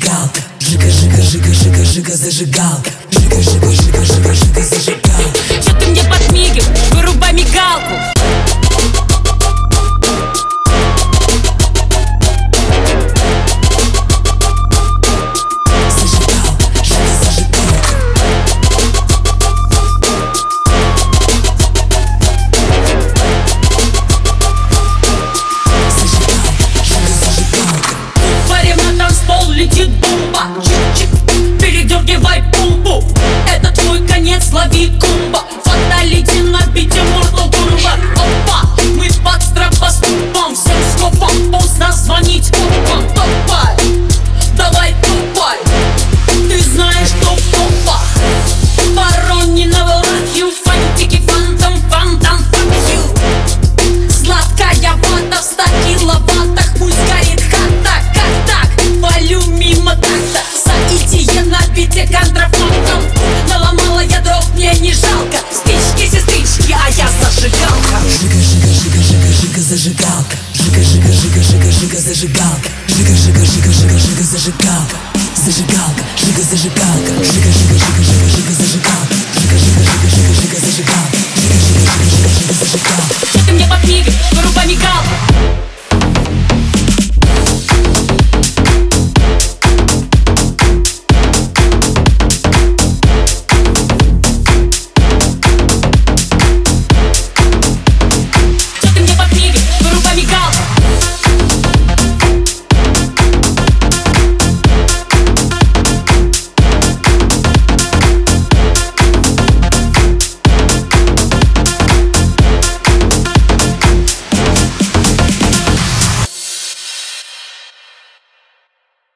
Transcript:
зажигалка Жига, жига, жига, жига, жига, зажигалка Жига, жига, жига, жига, жига, зажигалка зажигалка, жига, жига, жига, жига, жига, зажигалка, зажигалка, жига, зажигалка, жига, жига, жига, жига.